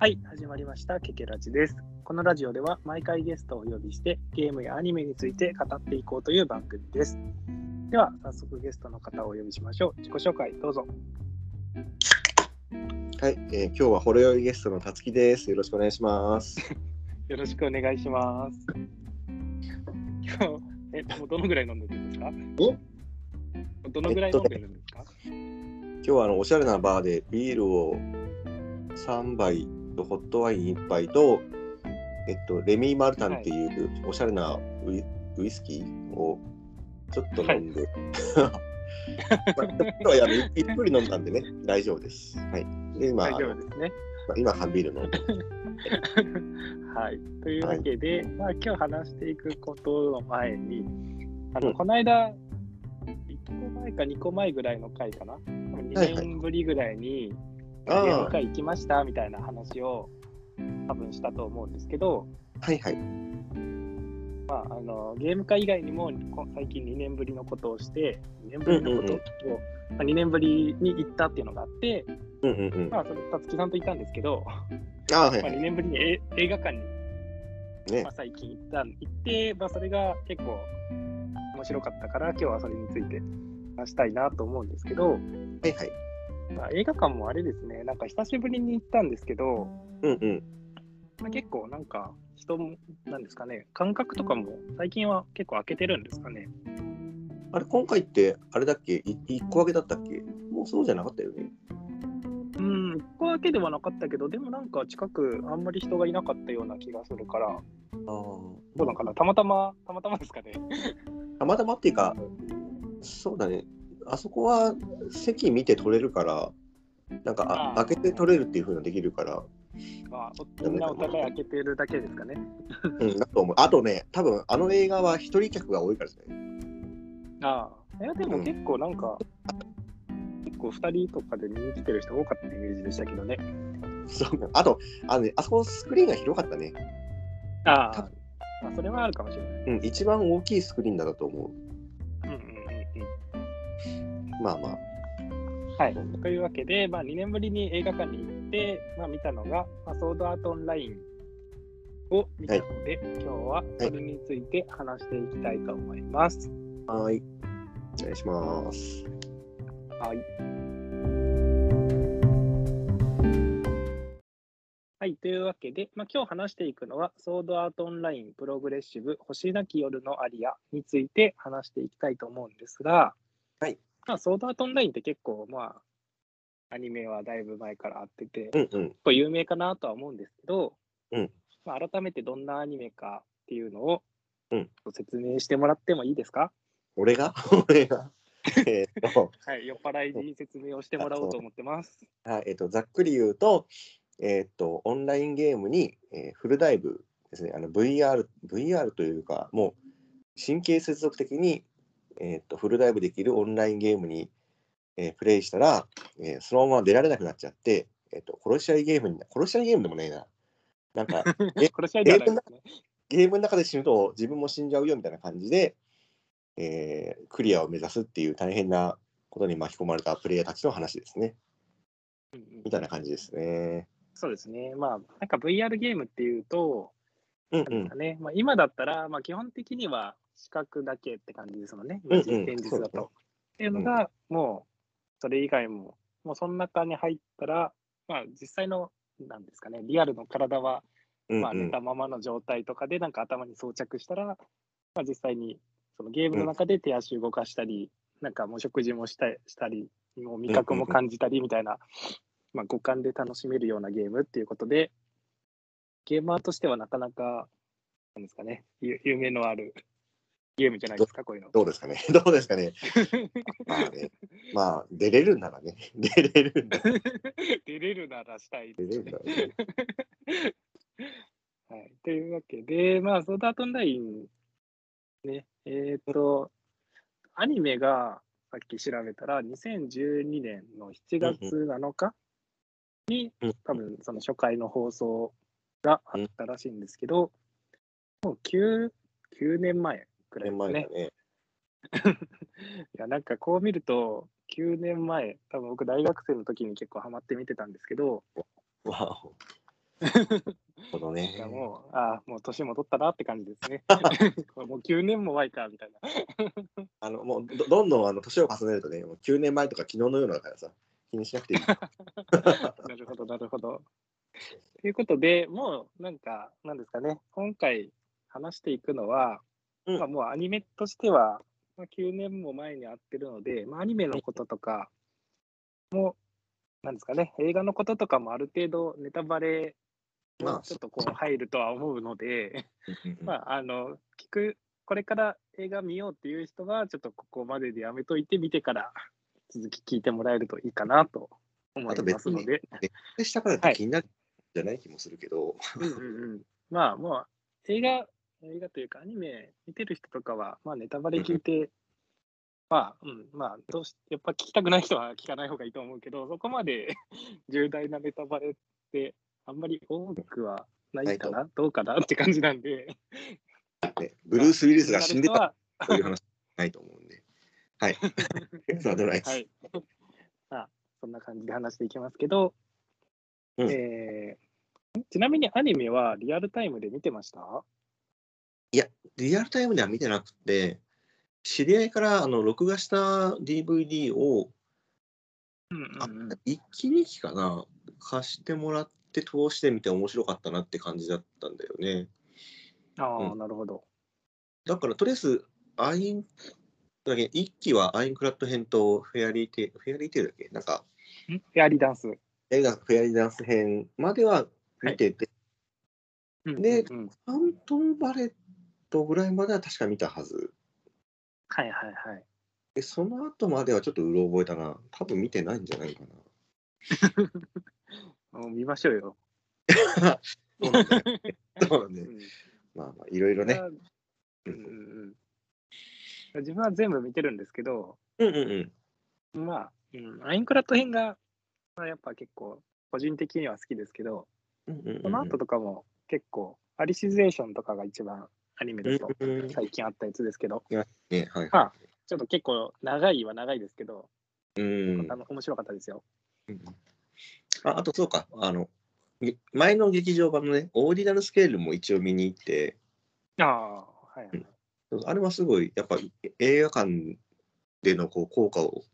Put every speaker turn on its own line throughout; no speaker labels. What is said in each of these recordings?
はい、始まりました。ケケラジです。このラジオでは毎回ゲストをお呼びしてゲームやアニメについて語っていこうという番組です。では、早速ゲストの方をお呼びしましょう。自己紹介どうぞ。
はい、えー今日はほろ酔いゲストのたつきです。よろしくお願いします。
よろしくお願いします。今日、え、もうどのぐらい飲んでるんですか？どのぐらい飲んでるんですか、
今日はあのおしゃれなバーでビールを3杯とホットワイン1杯と、えっと、レミー・マルタンっていうおしゃれなウイ,、ウイスキーをちょっと飲んで、まあ、ちょっとはあの ゆっくり飲んだんでね、大丈夫です。はい。で、今、
大丈夫ですね。
今、缶ビール飲んで。
はい。というわけで、まあ今日話していくことの前に、あの、
うん
この間、1個前か2個前ぐらいの回かな。2
はいはい
年ぶりぐらいに、
あー
ゲーム会行きましたみたいな話を多分したと思うんですけど、
はいはい。
まあ、あのゲーム会以外にもこ最近2年ぶりのことをして、2年ぶりのことを、まあ、2年ぶりに行ったっていうのがあって、
うんうんうん。
まあ、それ、たつきさんと行ったんですけど、
あーはい
まあ、2
はい。
年ぶりにえ映画館に
ね
まあ、最近行った行って、まあ、それが結構面白かったから、今日はそれについて話したいなと思うんですけど、
はいはい。
まあ、映画館もあれですね、なんか久しぶりに行ったんですけど、
うんうん。
まあ、結構なんか人も、なんですかね、感覚とかも最近は結構開けてるんですかね。
あれ、今回って、あれだっけ？い一個分けだったっけ？もうそうじゃなかったよね。
うん、一個だけではなかったけど、でもなんか近くあんまり人がいなかったような気がするから、
ああ。
どうなんかな、たまたま、たまたまですかね。
たまたまっていうか、そうだね、あそこは席見て取れるから、なんかあ開けて取れるっていう風のできるから、
まあ、おみんなお互い開けてるだけですかね。
うん、だと思う。あとね、多分あの映画は一人客が多いからですね。
ああ、いやでも結構なんか、結構2人とかで見に来てる人多かったイメージでしたけどね。
そうあとあの、ね、あそこスクリーンが広かったね。
あ
多
あ、まあ、それはあるかもしれない。
うん、一番大きいスクリーンだと思
うんうんうん
う。まあまあ。
うん。はい。というわけで、まあ、2年ぶりに映画館に行って、まあ、見たのが、まあ、ソードアートオンラインを見たので、今日はそれについて話していきたいと思います。
はーい。お願いします。
はい。はい、というわけで、まあ、今日話していくのは、ソードアートオンラインプログレッシブ星なき夜のアリアについて話していきたいと思うんですが、
はい
まあ、ソードアートオンラインって結構、まあ、アニメはだいぶ前からあってて、
うんうん。
結構有名かなとは思うんですけど、
うん。
まあ、改めてどんなアニメかっていうのを
うん。
説明してもらってもいいですか、
俺が？俺が？えーっと、
はい、酔っ払いに説明をしてもらおうと思ってます。
はい、えっと、ざっくり言うと、えっと、オンラインゲームに、えーフルダイブですね、あの VR、VR というか、もう神経接続的に、えっと、フルダイブできるオンラインゲームに、えープレイしたら、えーそのまま出られなくなっちゃって、えっと、殺し合いゲームに、殺し合いゲームでもないな。なんか、え
殺し合いではないですね。
ゲームの中で死ぬと自分も死んじゃうよみたいな感じで、えークリアを目指すっていう大変なことに巻き込まれたプレイヤーたちの話ですね。
うんうん
みたいな感じですね。
そうですね。まあ、なんか VR ゲームっていうと、
うんうん。
ね、まあ、今だったら、まあ、基本的には視覚だけって感じですもんね。
うんうん
現実だと。っていうのが、もう、それ以外も、もうその中に入ったら、まあ、実際の、なんですかね、リアルの体は、まあ、寝たままの状態とかで、なんか頭に装着したら、まあ、実際に、そのゲームの中で手足動かしたり、なんかもう食事もしたしたり、もう味覚も感じたりみたいな、まあ、五感で楽しめるようなゲームっていうことで、ゲーマーとしてはなかなか、なんですかね、ゆ夢のあるゲームじゃないですか、こういうの。
どうですかね。どうですかね。まあね。まあ、出れるならね。出れるんだ。
出れるならしたい
出れるならね。
はい。というわけで、まあ、ソードアートオンライン、ね、えっ、と、アニメがさっき調べたら、2012年の7月7日に、
うん
多分その初回の放送があったらしいんですけど、もう 9, 9年前くらい
年
ですね。
ね。
いや、なんかこう見ると、9年前、多分僕大学生の時に結構ハマって見てたんですけど、
わお ね
もう、ああ、もう年も取ったなって感じですね。もう9年も前か、みたいな。
あのもうどどんどんあの年を重ねるとね、もう9年前とか昨日のようなだからさ、気にしなくていい。
なるほど、なるほど。ということで、もうなんか、なんですかね、今回話していくのは、
うん。
まあ、もうアニメとしては、まあ、9年も前に会ってるので、まあ、アニメのこととかも、なんですかね、映画のこととかもある程度ネタバレ
まあ
もちょっとこう入るとは思うので、ま
あ、
あ、あの、聞く、これから映画見ようっていう人は、ちょっとここまででやめといて、見てから続き聞いてもらえるといいかなと思いますので。
でしたからって気になるんじゃない気もするけど、
うんうんうん、まあもう映画、映画というかアニメ見てる人とかは、まあネタバレ聞いて、まあ、うん、まあどうし、やっぱ聞きたくない人は聞かない方がいいと思うけど、そこまで 重大なネタバレってあんまり多くはないかな、どうかなって感じなんで、
ね、ブルース・ウィリスが死んでた
は、
という話ないと思うんで。はい。そうでもないです？
はい。まあ、そんな感じで話していきますけど、
うん
えーちなみにアニメはリアルタイムで見てました？
リアルタイムでは見てなくて、知り合いからあの録画した DVD を、
うんうん
あ
うん。
一気に期かな、貸してもらって通してみて面白かったなって感じだったんだよね。
ああ、
う
なるほど。
だからとりあえず、アイン、だっけ？一期はアインクラッド編とフェアリーテール、フェアリーテールだっけ？なんか、
ん？フェアリーダンス。
映画フェアリーダンス編までは見てて、で
うんうんうん。
ントムバレットぐらいまでは確か見たはず。
はいはいはい。
で、その後まではちょっとうろ覚えたな。多分見てないんじゃないかな。
もう見ましょうよ。
そうなんだよそうなんだよ
うん
まあまあ、いろいろね。
うんうんうん自分は全部見てるんですけど、
うんうんうん。
まあ、うん、アインクラッド編が、まあ、やっぱ結構個人的には好きですけど、
うんうんうん
その後とかも結構、アリシゼーションとかが一番アニメだと
うんうん
最近あったやつですけど、
ね、はい。
あちょっと結構長いは長いですけど、
うん
あの面白かったですよ。
うんああとそうか、あの、げ前の劇場版のね、オーディナルスケールも一応見に行って、
ああ、はいはい。
あれはすごい、やっぱ映画館でのこう効果を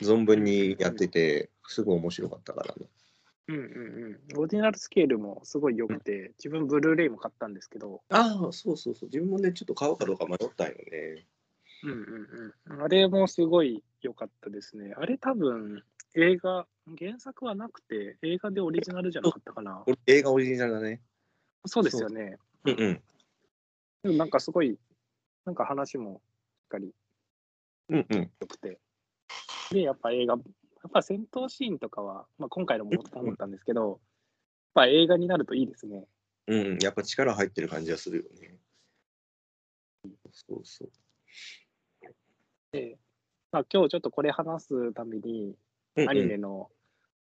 存分にやってて、すごい面白かったからね。
うんうんうん。オーディナルスケールもすごい良くて、自分ブルーレイも買ったんですけど、
ああ、そうそうそう。自分もね、ちょっと買おうかどうか迷ったんよね。
うんうんうん。あれもすごい良かったですね。あれ多分映画、原作はなくて映画でオリジナルじゃなかったかな。
映画オリジナルだね。
そうですよね。
うんうん。
でもなんかすごい、なんか話もしっかり
うんうん。
良くて。で、やっぱ映画、やっぱ戦闘シーンとかは、まあ、今回のも思ったんですけど、やっぱ映画になるといいですね。
うん、やっぱ力入ってる感じがするよね。そうそう。
で、まあ、今日ちょっとこれ話すために、
うんうん
アニメの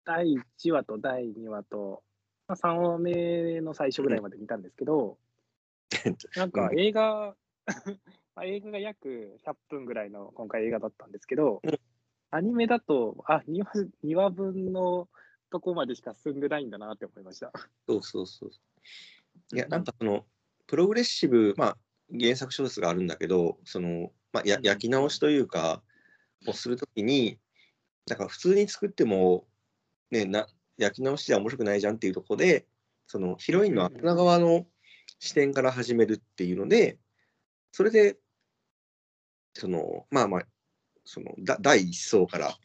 第1話と第2話と、まあ、3話目の最初ぐらいまで見たんですけど、なんか映画、まあ映画が約100分ぐらいの今回映画だったんですけど
うん、
アニメだと、あ2話、2話分のとこまでしか進んでないんだなって思いました。
そうそうそう。いや、なんかその、プログレッシブ、まあ、原作小説があるんだけど、その、まあ、や
うん
焼き直しというか、をするときに、なんか普通に作っても、ね、な焼き直しじゃ面白くないじゃんっていうところで、そのヒロインの穴側の視点から始めるっていうので、それで、その、まあまあ、その、だ第一層から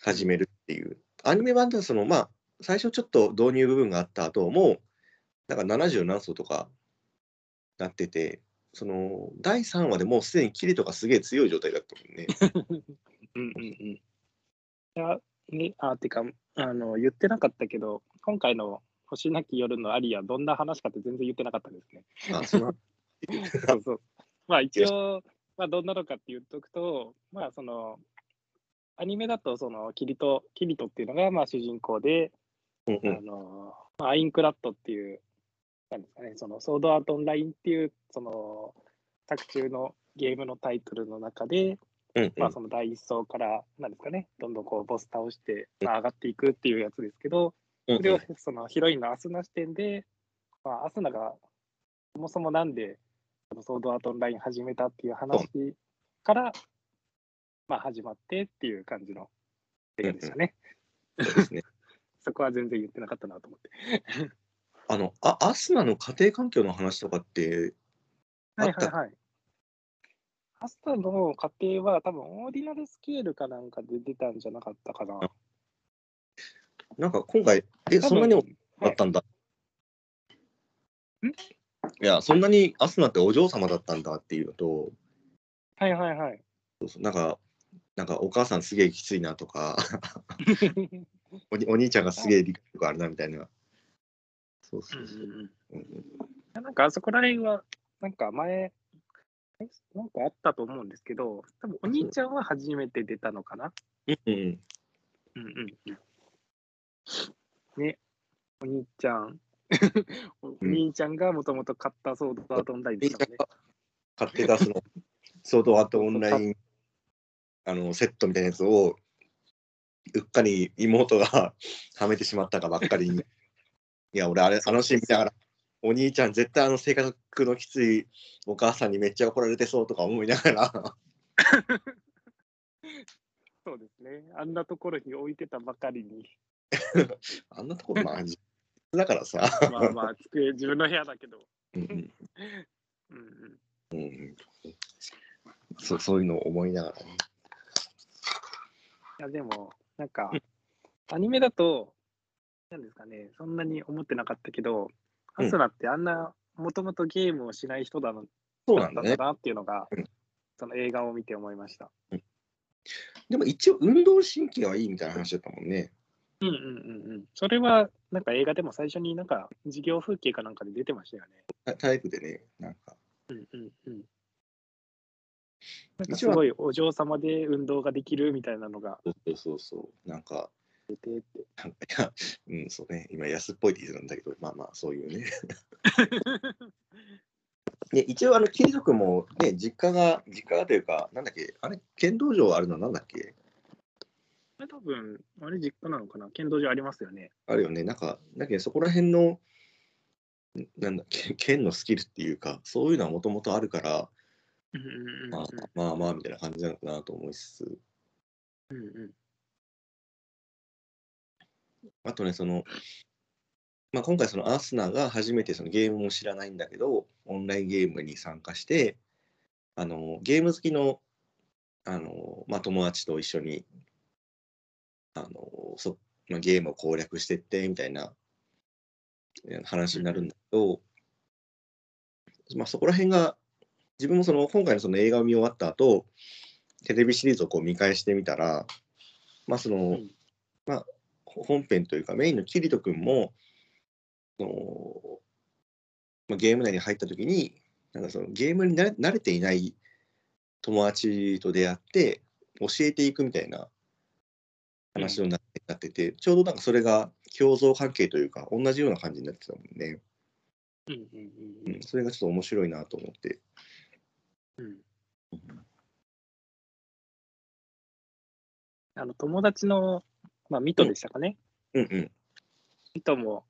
始めるっていう。アニメ版ではその、まあ、最初ちょっと導入部分があった後も、なんか70何層とかなってて、その第3話でもうすでにキリとかすげえ強い状態だったもんね。
うんうんうん。いや、ね、あ、てか、あの、言ってなかったけど、今回の星なき夜のアリア、どんな話かって全然言ってなかったですね。
あその
そうそう。まあ一応、まあどんなのかって言っとくと、まあその、アニメだとそのキリト、キリトっていうのがまあ主人公で、あ
うんうん。
の、まあアインクラットっていう、なんですかね、そのソードアートオンラインっていう、その、作中のゲームのタイトルの中で、
うんうん。
まあその第一層から、なんですかね、どんどんこうボス倒して、まあ、上がっていくっていうやつですけど、
うん。
それをそのヒロインのアスナ視点で、まあ、アスナがそもそもなんでソードアートオンライン始めたっていう話から、まあ、始まってっていう感じの映画でしたね。
そうですね。
そこは全然言ってなかったなと思って。
あの、あアスナの家庭環境の話とかって、あった？
はいはいはい。アスナの家庭は多分オーディナルスケールかなんかで出たんじゃなかったかな。
なんか今回、え、そんなにあったんだ。
ん？
いや、そんなにアスナってお嬢様だったんだっていうのと、
はいはいはい。
そうそうなんか、なんかお母さんすげえきついなとか、おにお兄ちゃんがすげえ理解力あるなみたいな。そうそうそう。うんうん
なんかあそこら辺は、なんか前、えなんかあったと思うんですけど、多分お兄ちゃんは初めて出たのかな。
うんうん
うんうんうん。ね、お兄ちゃん、お兄ちゃんがもともと買ったソードアートオンラインでしたね。
買ってたその。ソードアートオンラインあのセットみたいなやつをうっかり妹が はめてしまったかばっかりに。いや俺あれあのシーン見ながらお兄ちゃん絶対あの性格のきついお母さんにめっちゃ怒られてそうとか思いながら。
そうですね。あんなところに置いてたばかりに、
あんなところまあ実だからさ、
まあまあ、机、自分の部屋だけど。
うんうん
うんうん、
うん、そそういうのを思いながらね。
いや、でも、なんか、アニメだと、なんですかね、そんなに思ってなかったけど、
うん
アスラってあんな、もともとゲームをしない人だな
そうなんだね。
なっていうのが、
うん
その映画を見て思いました。
でも一応運動神経はいいみたいな話だったもんね。
うんうんうんうん。それは、なんか映画でも最初になんか授業風景かなんかで出てましたよね。
タタイプでね、なんか。
うんうんうん。なんか
一応
すごいお嬢様で運動ができるみたいなのが
そうそうそう。なんか、
出てって。
なんかいや、うん、そうね、今安っぽいって言ってたんだけど、まあまあ、そういうね。で、一応、あの、キリト君もね、実家が、実家がというか、なんだっけ、あれ、剣道場あるのなんだっけ？
これ多分、あれ実家なのかな？剣道場ありますよね。
あるよね、なんか、だけどそこら辺の、んなんだ剣 のスキルっていうか、そういうのはもともとあるから、
うんうんうんうん
まあまあまあ、みたいな感じなのかなと思いつつ、
うんうん
あとね、その、まあ、今回、そのアスナが初めてそのゲームも知らないんだけど、オンラインゲームに参加して、あのゲーム好きのあの、まあ、友達と一緒にあのそ、まあ、ゲームを攻略してってみたいなえー話になるんだけど、まあ、そこら辺が、自分もその今回のその映画を見終わった後テレビシリーズをこう見返してみたら、まあその
ん。
まあ、本編というかメインのキリト君もその、まあ、ゲーム内に入った時になんかそのゲームに慣れていない友達と出会って教えていくみたいな話になっててて、ちょうどなんかそれが共存関係というか同じような感じになってたもんね、
うんうん
う
うん。
ん、それがちょっと面白いなと思って。
うん。あの友達の、まあ、ミトでしたかね。
うんうん。
ミトも、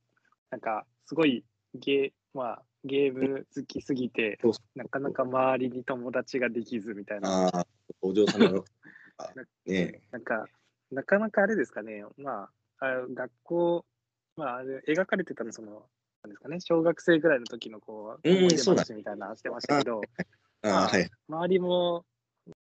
なんか、すごいゲー,、まあ、ゲーム好きすぎて
そうそ、
なかなか周りに友達ができずみたいな。
ああお嬢様のあ ね
なんか、なかなかあれですかね、まあ、あ学校、まあ、あれ描かれてたの、その、なんですかね、小学生ぐらいの時のこう、
うん
思い出話みたいなのしてましたけど、
あ
まあ
あはい。
周りも、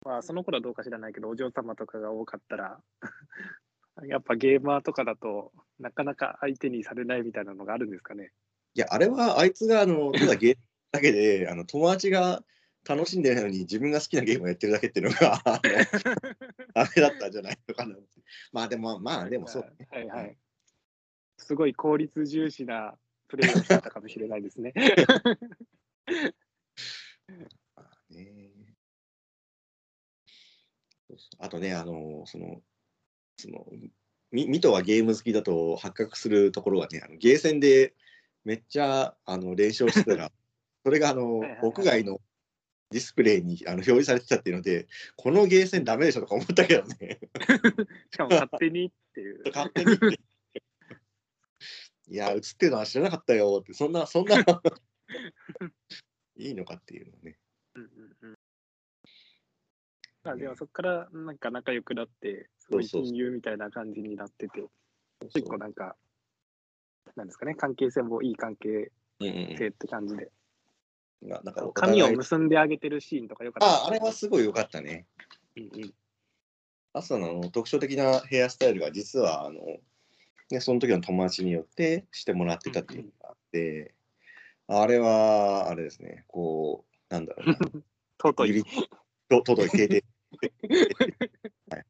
まあ、その頃はどうか知らないけど、お嬢様とかが多かったら、やっぱゲーマーとかだとなかなか相手にされないみたいなのがあるんですかね。
いやあれはあいつがあのただゲームだけであの友達が楽しんでないのに自分が好きなゲームをやってるだけっていうのが あのダメだったんじゃないのかなまあでもまあでもそうね。
はいはい。すごい効率重視なプレーをしてたかもしれないですね。
まあね。あとね、あの、その、その、みミトはゲーム好きだと発覚するところがね、あのゲーセンでめっちゃあの練習をしてたら、それがあの屋外のディスプレイにあの表示されてたっていうので、このゲーセンダメでしょとか思ったけどね、
しかも勝手にっていう。
勝手にって。いや、映ってるのは知らなかったよって、そんな、そんな、いいのかっていうのね。
うんうんうん。まあでもそこからなんか仲良くなって、すごい親友みたいな感じになってて、結構なんか、なんですかね、関係性もいい関係
うんうん
性って感じで、
うん。ななんかお
髪を結んであげてるシーンとかよかった。
あ、あれはすごい良かったね。
うんうん。
アスナの特徴的なヘアスタイルが実はあの、ね、その時の友達によってしてもらってたっていうのがあって、あれはあれですね、こう、なんだろうな、
尊い。
と届いてて、はい。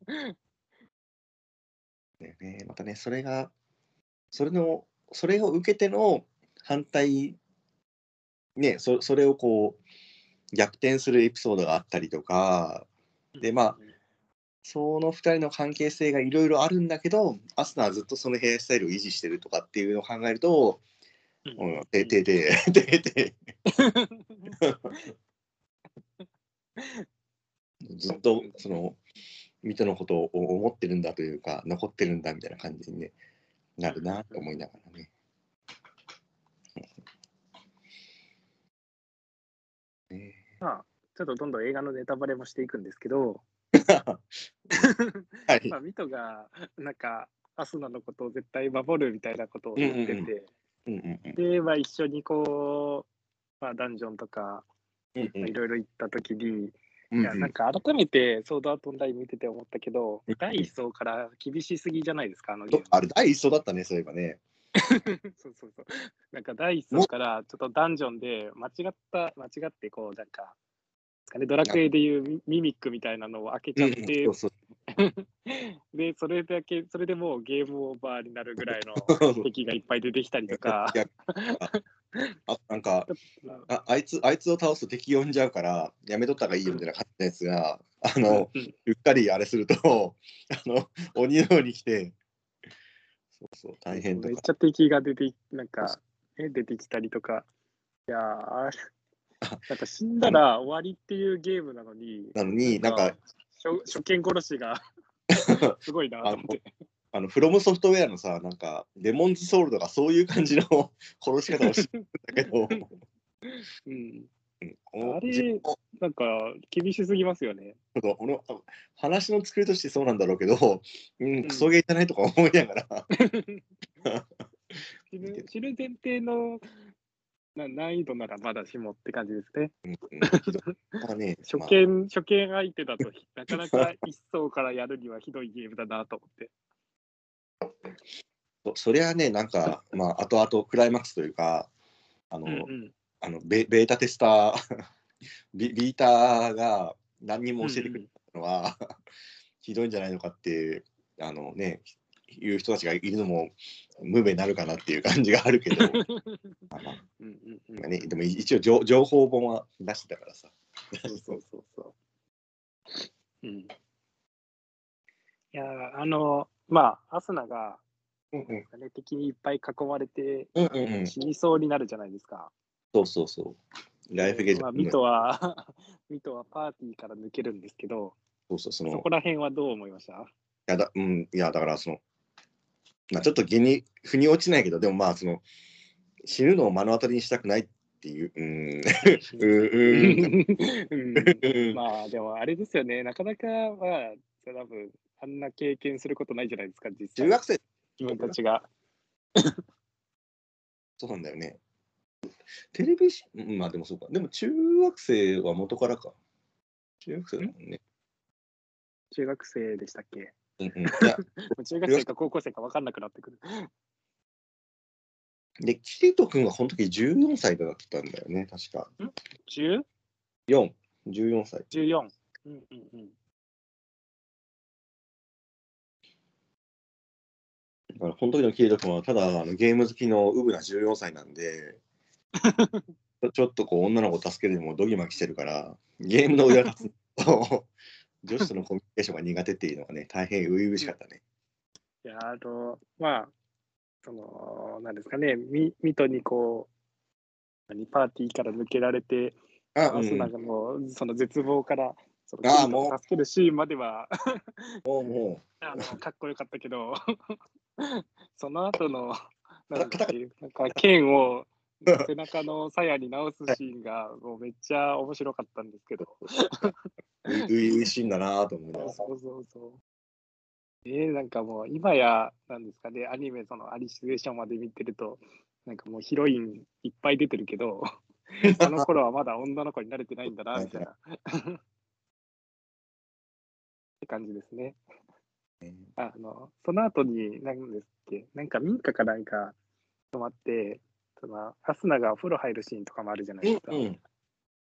ねね、またね、それが、それの、それを受けての反対、ね、そそれをこう、逆転するエピソードがあったりとか、でまあその2人の関係性がいろいろあるんだけど、アスナはずっとそのヘアスタイルを維持してるとかっていうのを考えると、
うん。
うん、ててて、てて、ずっとその、ミトのことを思ってるんだというか、残ってるんだみたいな感じに、ね、なるなと思いながらね。
まあ、ちょっとどんどん映画のネタバレもしていくんですけど、
はい。
まあ、ミトが、なんか、アスナのことを絶対守るみたいなことを言ってて、
うんうんうんうん
で、まあ、一緒にこう、まあ、ダンジョンとか、
うんうん。
いろいろ行った時に、
うん
いや、なんか改めてソードアートオンライン見てて思ったけど
うん、
第一層から厳しすぎじゃないですか、あの。
あれ、第一層だったね、そういえばね。
そうそうそう。なんか第一層からちょっとダンジョンで間違った、間違ってこう、なんか、ですかね、ドラクエでいうミミミックみたいなのを開けちゃって、
そうそう。
で、それだけ、それでもうゲームオーバーになるぐらいの 敵がいっぱい出てきたりとか。
ああなんかああいつあいつを倒すと敵呼んじゃうからやめとった方がいいよみたいな感じのやつがあの
うん
うっかりあれするとあの鬼のように来てそうそう大変とか
めっちゃ敵が出て、なんか、ね、出てきたりとか、いやなんか死んだら終わりっていうゲームなのに、
なのになんか
初初見殺しが すごいなと思って。
あのフロムソフトウェアのさなんかデモンズソウルとかそういう感じの 殺し方をしてるんだけど。
うん、
うん
あれなんか厳しすぎますよね。
ちょっと俺あ話の作りとしてそうなんだろうけど、うん、クソゲーじゃないとか思いながら、
死ぬ死ぬ前提のな難易度ならまだしもって感じですね。
うんうん まあね、
初
まあ
見、初見相手だとなかなか一層からやるにはひどいゲームだなと思って。
そそりゃね、なんか、まあ、後々クライマックスというか、あの、
うんうん
あのベベータテスター ビ、ビーターが何にも教えてくれたのは、ひどいんじゃないのかっていう、あのね、いう人たちがいるのも無名になるかなっていう感じがあるけど、
うんうん
ね、でも一応情情報本は出してたからさ。
そうそうそうそう。うん。いやー、あの、まあ、アスナが、
うんうん
ね、敵にいっぱい囲まれて、
うんうんうん
死にそうになるじゃないですか。
そうそうそう。ライフゲージ、
まあ、ミトは、ミトはパーティーから抜けるんですけど、
そうそう、その。
そこら辺はどう思いました？
いやだ、うん、いや、だから、その、まあ、ちょっと義に、腑に落ちないけど、でもまあ、その、死ぬのを目の当たりにしたくないっていう、うん、うん。
まあでもあれですよね、なかなかまあ多分あんな経験することないじゃないですか、実際。
中学生、
自分たちが。
そうなんだよね。テレビし、うんまあでもそうか。でも中学生は元からか。中学生だもんね。
中学生でしたっけ？
うんうん、いや
中学生か高校生か分かんなくなってくる。
で、キリト君はこの時14歳だったんだよね、確か。
10?14?
4、14歳。
うんうんうん。
だから、この時のキリト君はただあのゲーム好きのウブな14歳なんで、ちょっとこう女の子を助けるにもドギマギしてるから、ゲームの裏立つと、女子とのコミュニケーションが苦手っていうのがね、大変初々しかったね。
いや、あの、まあ、その、なんですかね、ミミトにこう、何パーティーから抜けられて、
あ、うん、
アスナがもう、その絶望から、その助けるシーンまでは、
もうも
あのかっこよかったけど、その後のなんか剣を背中の鞘に直すシーンがもうめっちゃ面白かったんですけど。
初々しいんだなと思いながら。
そうそうそう。えー、なんかもう今や、なんですかね、アニメ、そのアリシュエーションまで見てると、なんかもうヒロインいっぱい出てるけど、あの頃はまだ女の子に慣れてないんだな、みたいな。って感じですね。あの、その後に、なんですっけ、なんか民家かなんか泊まって、その、アスナがお風呂入るシーンとかもあるじゃないですか。
うんうん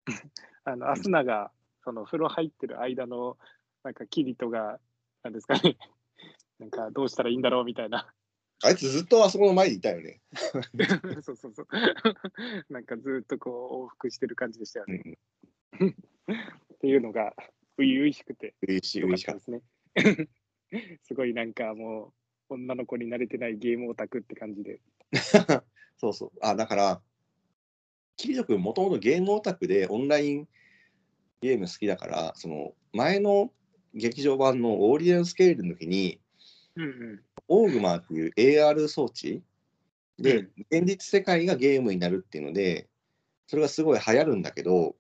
あの、アスナが、その、風呂入ってる間の、なんか、キリトが、なんですかね、なんか、どうしたらいいんだろうみたいな。
あいつずっとあそこの前にいたよね。
そうそうそう。なんか、ずっとこう、往復してる感じでしたよ
う
ね。
ん
っていうのが、初々しくて、
い、
よか
嬉しかっ
ったですね。すごいなんかもう、女の子に慣れてないゲームオタクって感じで。
た。そうそう。あ、だから、キリト君もともとゲームオタクでオンラインゲーム好きだから、その前の劇場版のオーリエンスケールの時に、
うんうん。
オーグマーっていう AR 装置で、
うん
現実世界がゲームになるっていうので、それがすごい流行るんだけど、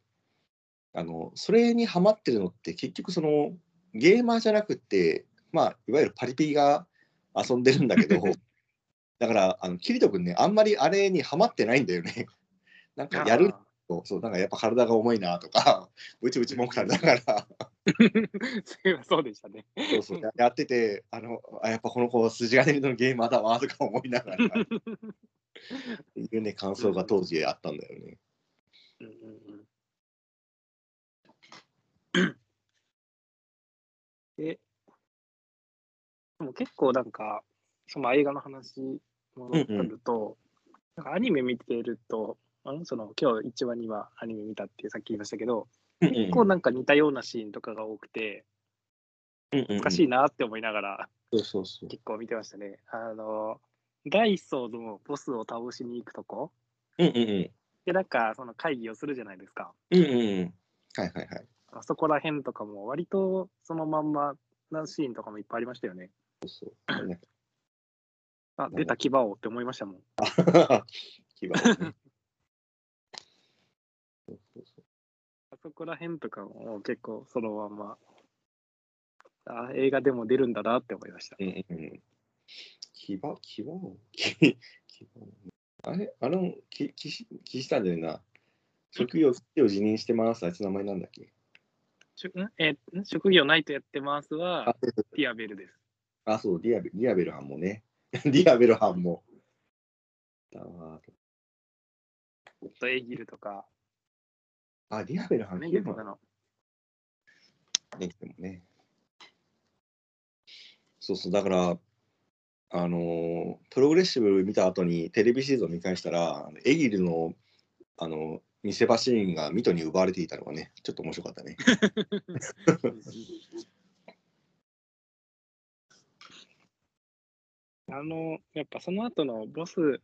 あのそれにハマってるのって結局そのゲーマーじゃなくって、まあ、いわゆるパリピが遊んでるんだけど、だから、あのキリト君ね、あんまりあれにハマってないんだよね。なんかやる
あ
と、そう、なんかやっぱ体が重いなとか、ブチブチ文句されながら、
ー そうでしたね。
そうそうややってて、あのあやっぱこの子、筋金のゲーマーだわとか思いながら、いうね、感想が当時あったんだよね。
うんうんうんで、でも結構なんか、その映画の話戻ってると、なんかアニメ見てると、あのその今日1話2話アニメ見たってさっき言いましたけど、結構なんか似たようなシーンとかが多くて、
お
おかしいなって思いながら
そうそうそう。
結構見てましたね。あの、第一層のボスを倒しに行くとこ
うんうんうん。
で、なんかその会議をするじゃないですか。
うんうんうん。はいはいはい。
あそこら辺とかも割とそのまんまなシーンとかもいっぱいありましたよね。
そうそう。ね
あ、出た牙をって思いましたもん。
牙をね そうそうそう
あそこら辺とかも結構そのまんま、あ、映画でも出るんだなって思いました。
うんうんうん。牙、牙を、牙牙をあれ？あの、き、きし、きしたんだよな。職業、職業辞任してます。あいつ名前なんだっけ？
えん？職業ないとやってますは
あ、そうそう
ティアベルです。
あ、そう、ディアベディアベルハンもね。ディアベルハンも。だわ
あとエギルとか、
あ、ディアベルハン
ね、の。
できてもね。そうそう、だから、あのープログレッシブ見た後にテレビシーズンを見返したら、エギルの、あの見せ場シーンがミトに奪われていたのがね、ちょっと面白かったね。
あの、やっぱその後のボス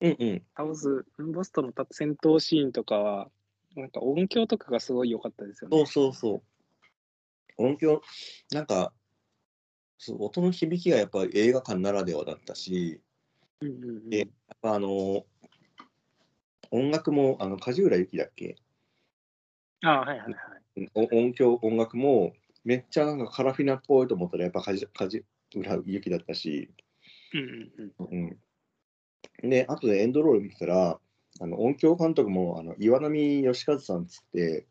うんうん。
倒す、ボスとの戦闘シーンとかは、なんか音響とかがすごい良かったですよね。
そうそうそう。音響、なんか、そう音の響きがやっぱ映画館ならではだったし、
うんうんうん
でやっぱあの音楽も、あの梶浦由記だっけ？
あはいはいはい。
お音響、音楽もめっちゃなんかカラフィナっぽいと思ったらやっぱ梶梶浦由記だったし、
うんうんうん。
うん。で、エンドロール見てたら、あの音響監督もあの岩波義和さんっつって、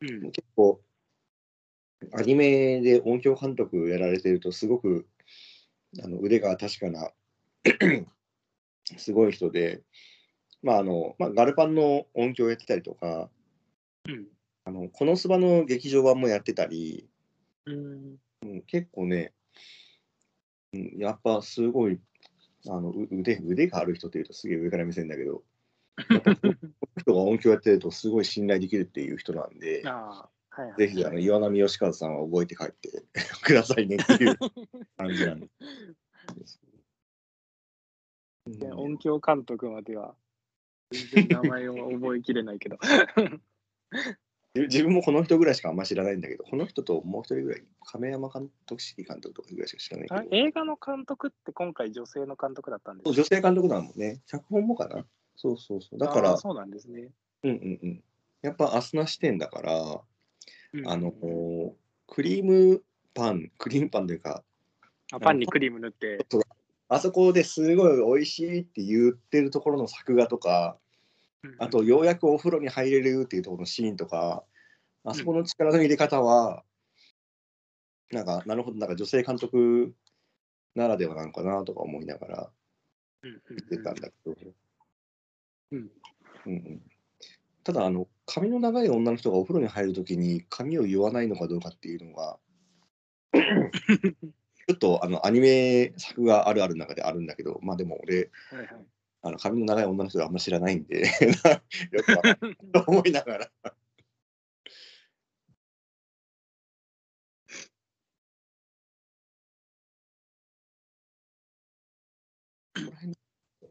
うん。
結構アニメで音響監督やられてるとすごくあの腕が確かなすごい人で、まああのまあ、ガルパンの音響やってたりとか
うん。
あのこのスバの劇場版もやってたり、
うん。
うん、結構ね、うん、やっぱすごいあのう腕腕がある人っていうとすげえ上から目線だけど やっぱこの人が音響やってるとすごい信頼できるっていう人なんで。
はいはい。
ぜひあの岩波義和さんは覚えて帰って くださいねっていう感じなんです。
で音響監督までは全然名前を覚えきれないけど。
自自分もこの人ぐらいしかあんま知らないんだけど、この人ともう一人ぐらい、亀山監督、指揮監督とかぐらいしか知らないけ
あ
ど、
映画の監督って今回女性の監督だったんです
そう女性監督だもんね。脚本もかな？そうそうそう。だから
そうなんですね。
うんうんうん。やっぱアスナ視点だから、
うん
あの、クリームパン、クリームパンというか、
あパンにクリーム塗って。
あそこですごい美味しいって言ってるところの作画とか、あとようやくお風呂に入れるっていうところのシーンとか、あそこの力の入れ方は、なんか、なるほど、なんか女性監督ならではなのかなとか思いながら
うんうん
見てたんだけど、
うん
うんうん。ただあの、髪の長い女の人がお風呂に入るときに髪を言わないのかどうかっていうのが、ちょっとあのアニメ作があるあるの中であるんだけど、まあでも俺、
はいはい
あの髪の長い女の人があんま知らないんで、よくわかんないと 思いながら。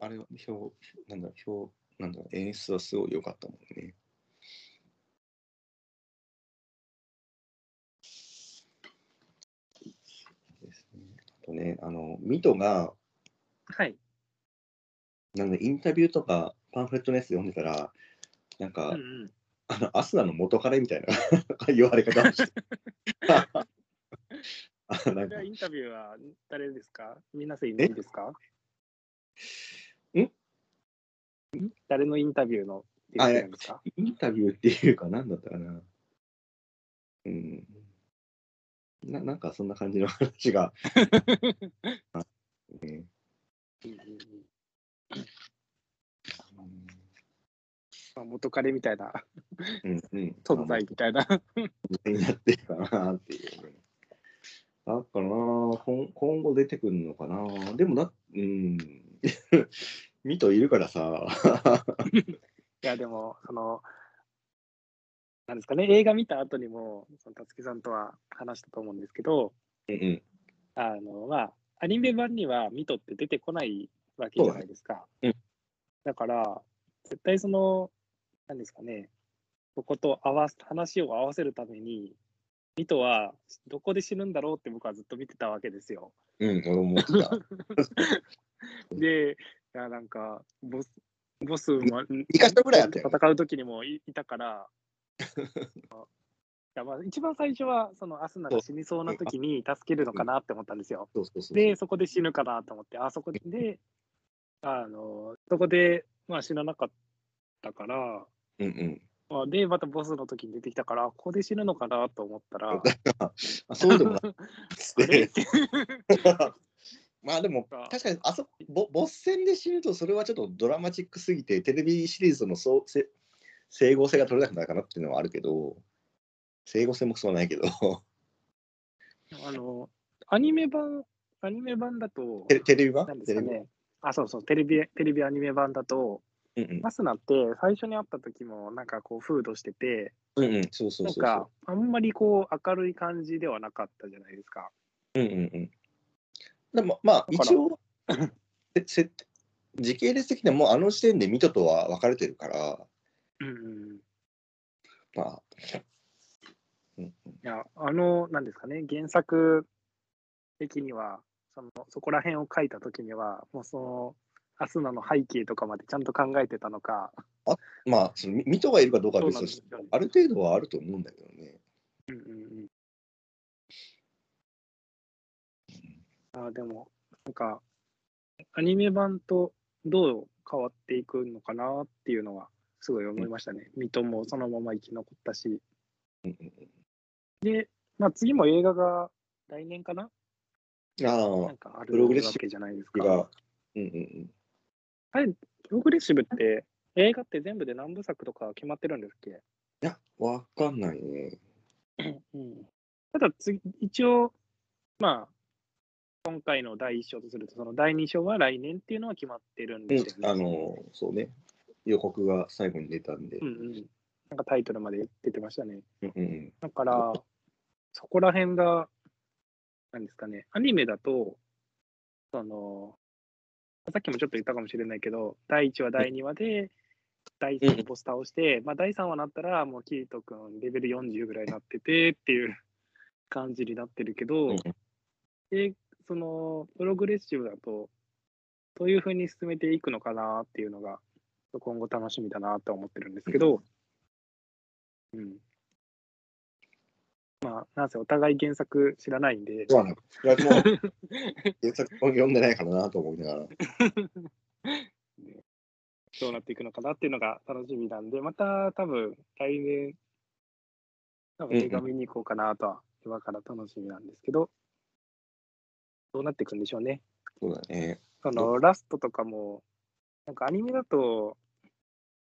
あれは表、なんだ、表、なんだ、演出はすごい良かったもんね。ですね。あとね、あの、ミトが、
はい。
なんでインタビューとかパンフレットのやつ読んでたら、なんか、
うんうん。
あの、アスナの元彼みたいな 言われ方をして。あなんか。
インタビューは誰ですか？皆さんいないですか？
ん
ん？誰のインタビューのディレクターなんですか
インタビューっていうか、なんだったかな。うん。ななんかそんな感じの話が。あね
まあ、元彼みたいな
うんうん。
存在みたいな。
になってるかなっていうね。だからな今、今後出てくるのかな。でもだ、うん。ミトいるからさ。
いや、でも、その、なんですかね、映画見た後にも、そのたつきさんとは話したと思うんですけど、
うんうん。
あの、まあ、アニメ版にはミトって出てこないわけじゃないですか。
そうだね
だから、絶対その、なんですかね、ここと合わす話を合わせるために、ミトはどこで死ぬんだろうって僕はずっと見てたわけですよ。
うん、俺も思ってた。
で、いやなんか、ボス、ボスも、戦う時にもいいたから、いやまあ一番最初は、そのアスナが死にそうな時に助けるのかなって思ったんですよ。で、そこで死ぬかなと思って、あそこで、あの、そこで、まあ死ななかったから、
うんうん。
まあで、またボスの時に出てきたから、ここで死ぬのかなと思ったら、
あそうでもなくて。まあでも
あ
確かにあそボボス戦で死ぬとそれはちょっとドラマチックすぎてテレビシリーズのそうせ整合性が取れなくなるかなっていうのはあるけど整合性もそうないけど
あの、アニメ版、アニメ版だと、
テレビ版？
なんですかね、あ、そうそう、テレビ、テレビアニメ版だと、
ビうん。
マスナって最初に会った時もなんかこうフードしてて、
うんうんうんそうそう。
なんかあんまりこう明るい感じではなかったじゃないですか。
ううんうんうん。でもまあ一応 時系列的にはもうあの時点でミトとは分かれてるから。
うんうん。
まあ。うんうん。
いや、あの、なんですかね、原作的には、そのそこら辺を書いた時には、もうその、アスナの背景とかまでちゃんと考えてたのか、
まあそのミミトがいるかどうかは別として。ある程度はあると思うんだけどね
うんうんうん。あでも、なんか、アニメ版とどう変わっていくのかなっていうのは、すごい思いましたね。水戸もそのまま生き残ったし。で、まあ、次も映画が来年かな
ああ
なんかあるわけじゃないです
が
か。
うんうんうん
あれ、プログレッシブって、映画って全部で何部作とか決まってるんですっけ？
いや、わかんないね。
うんただ次、一応、まあ、今回の第一章とすると、その第二章は来年っていうのは決まってるん
うん
ですよね。
あの、そうね。予告が最後に出たんで。
うんうん。なんかタイトルまで出てましたね。
うんうんうん
だから、そこら辺が、なんですかね、アニメだと、その、さっきもちょっと言ったかもしれないけど、第1話、第2話で、第3ボス倒して、まあ、第3話になったら、もうキリト君、レベル40ぐらいになっててっていう感じになってるけど、
うん。
で、その、プログレッシブだと、どういうふうに進めていくのかなっていうのが、今後楽しみだなと思ってるんですけど、うん。まあ、なんせお互い原作知らないんで、
そうなの。原作も読んでないからなと思いながら。
どうなっていくのかなっていうのが楽しみなんで、また多分来年、多分映画見に行こうかなとは、今から楽しみなんですけど、どうなっていくんでしょうね。
そうだね。
そのラストとかも、なんかアニメだと、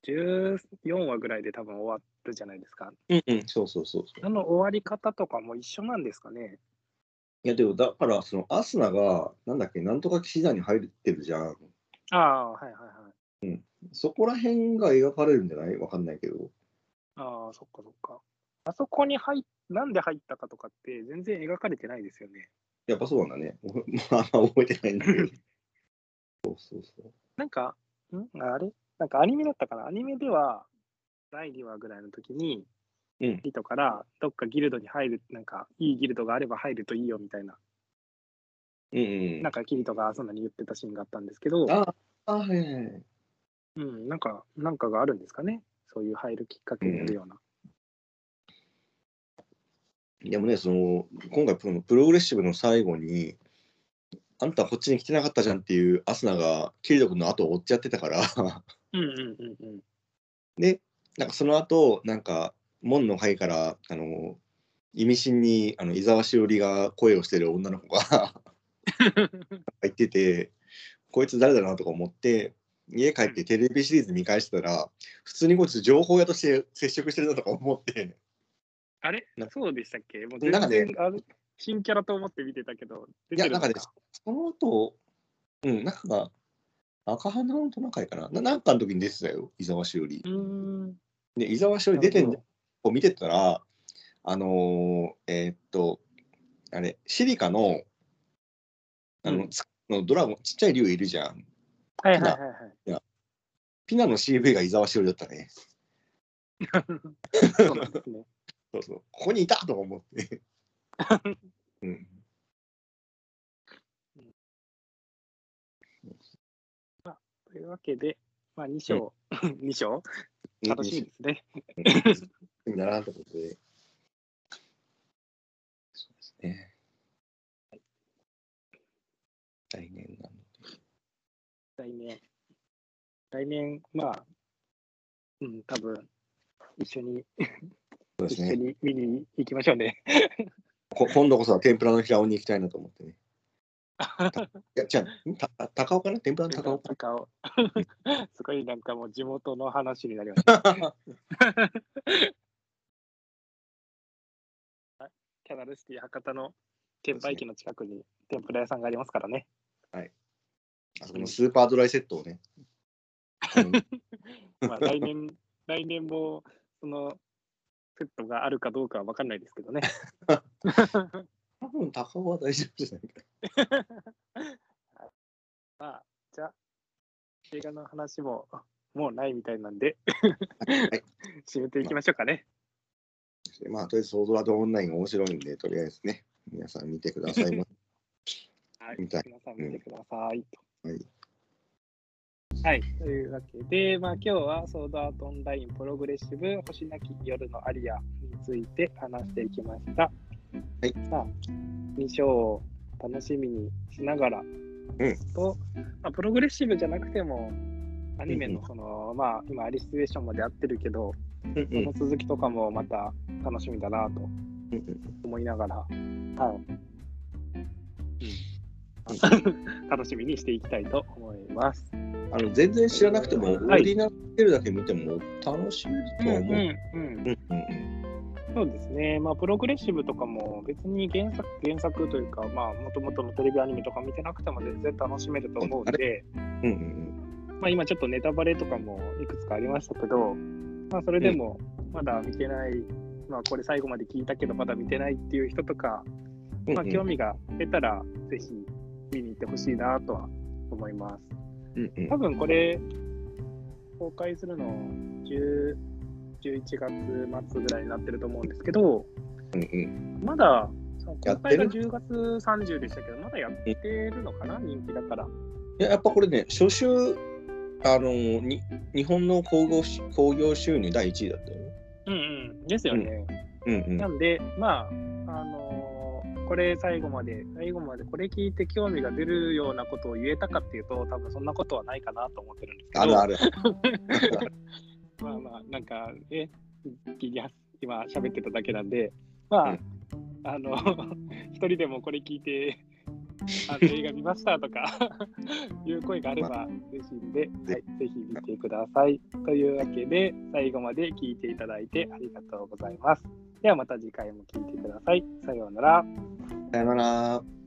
14話ぐらいで多分終わるじゃないですか。
うんうん、そうそうそうそう。
あの終わり方とかも一緒なんですかね？
いや、でもだから、そのアスナが、なんだっけ、なんとか騎士団に入ってるじゃん。
ああ、はいはいはい。
そこら辺が描かれるんじゃない？わかんないけど。
ああ、そっかそっか。あそこに入っ、なんで入ったかとかって全然描かれてないですよね。
やっぱそうなんだね。まあ、覚えてないんだけど。そうそうそう。
なんか、ん？あれ？なんかアニメだったかな？アニメでは、第2話ぐらいの時に、
うん
リトからどっかギルドに入る、なんか、いいギルドがあれば入るといいよみたいな、
うんうん。
なんかキリトがそんなに言ってたシーンがあったんですけど、
ああ、はいはいはい。
うん、なんか、なんかがあるんですかね？そういう入るきっかけになるような。
でもね、その、今回、このプログレッシブの最後に、あんたこっちに来てなかったじゃんっていうアスナが、キリト君の後を追っちゃってたから、
うんうんうんうん。
で、なんかその後、なんか、門の階から、あの、意味深に、あの、伊沢しおりが声をしてる女の子が入ってて、こいつ誰だなとか思って、家帰ってテレビシリーズ見返してたら、普通にこいつ情報屋として接触してるなとか思って、
あれ？
な
そうでしたっけ？もう全
なんかね
然、新キャラと思って見てたけど、出
いや、なんか。ねその後、うん、なんか、赤花のトナカイかな。ななんかの時に出てたよ、伊沢しおり。
うーん。
で、伊沢しおり出てん
なる
を見てたら、あのーえーっと、あれ、シリカの、あの、
うん
ドラゴン、ちっちゃい竜いるじゃん。
はいはいはいはい。
ピナの CV が伊沢しおりだったね。
そうなんですね。
そうそう。ここにいたとか思って。うん。
というわけで、まあ、2章、二章？楽しみですね。
みだなって。そうですね。来年なので。
来年、来年、まあ、うん、多分一緒に、
そうですね。
一緒に見に行きましょうね。
こ今度こそは天ぷらの平尾に行きたいなと思ってね。いや、じゃあ、た高尾かな？天ぷらの高尾か
高尾。すごいなんかもう地元の話になりました。
な
キャナルシティ博多の券売機の近くに天ぷら屋さんがありますからね。
あそこのスーパードライセットをね。うん。
まあ、来年、来年もそのセットがあるかどうかは分かんないですけどね。
多分高尾は大丈夫じゃないか。
まあ、じゃあ、映画の話ももうないみたいなんで、
はい。
締めていきましょうかね。
まあ、とりあえず、ソードアートオンラインが面白いんで、とりあえずね、皆さん見てくださいま
は
い、
皆さん見てください。
はい。
はい、というわけで、まあ、今日はソードアートオンラインプログレッシブ星なき夜のアリアについて話していきました。
はい。
さあ、2章を楽しみにしながら、と、まあ、プログレッシブじゃなくても、アニメのその、まあ、今、アリステーションまでやってるけど、
うんうん
その続きとかもまた楽しみだなと
うんうん
思いながら、はい。うん、楽しみにしていきたいと思います。
あの全然知らなくても、オー
はい
ディナルテルだけ見ても楽しめるとは思う。
うんうん
うんうん
そうですね、まあ、プログレッシブとかも別に原作原作というか、まあ、もともとのテレビアニメとか見てなくても全然楽しめると思うんで、
うんうん
まあ、今ちょっとネタバレとかもいくつかありましたけど、まあ、それでもまだ見てない、まあ、これ最後まで聞いたけどまだ見てないっていう人とか、
うん。
まあ、興味が出たらぜひ見に行ってほしいなとは思います。
うんうん
多分これ、公開するの10 11月末ぐらいになってると思うんですけど、
うんうん。
まだ、その公
やってる？
開が10月30でしたけど、まだやってるのかな、人気だから。
いややっぱこれね、初週、あのに日本の興行し興行収入第1位だったよね。
うんうん、ですよね。
うんうん
なんで、まあ、あのーこれ最後まで、最後までこれ聞いて興味が出るようなことを言えたかっていうと、多分そんなことはないかなと思ってるんですけど、
あるある。
まあまあ、なんか、え、聞いて今喋ってただけなんで、まあ、
うん
あの、一人でもこれ聞いて、あの映画見ましたとか いう声があれば嬉しいんで、はい、ぜひ見てください。というわけで、最後まで聞いていただいてありがとうございます。ではまた次回も聞いてください。さようなら。
さよなら。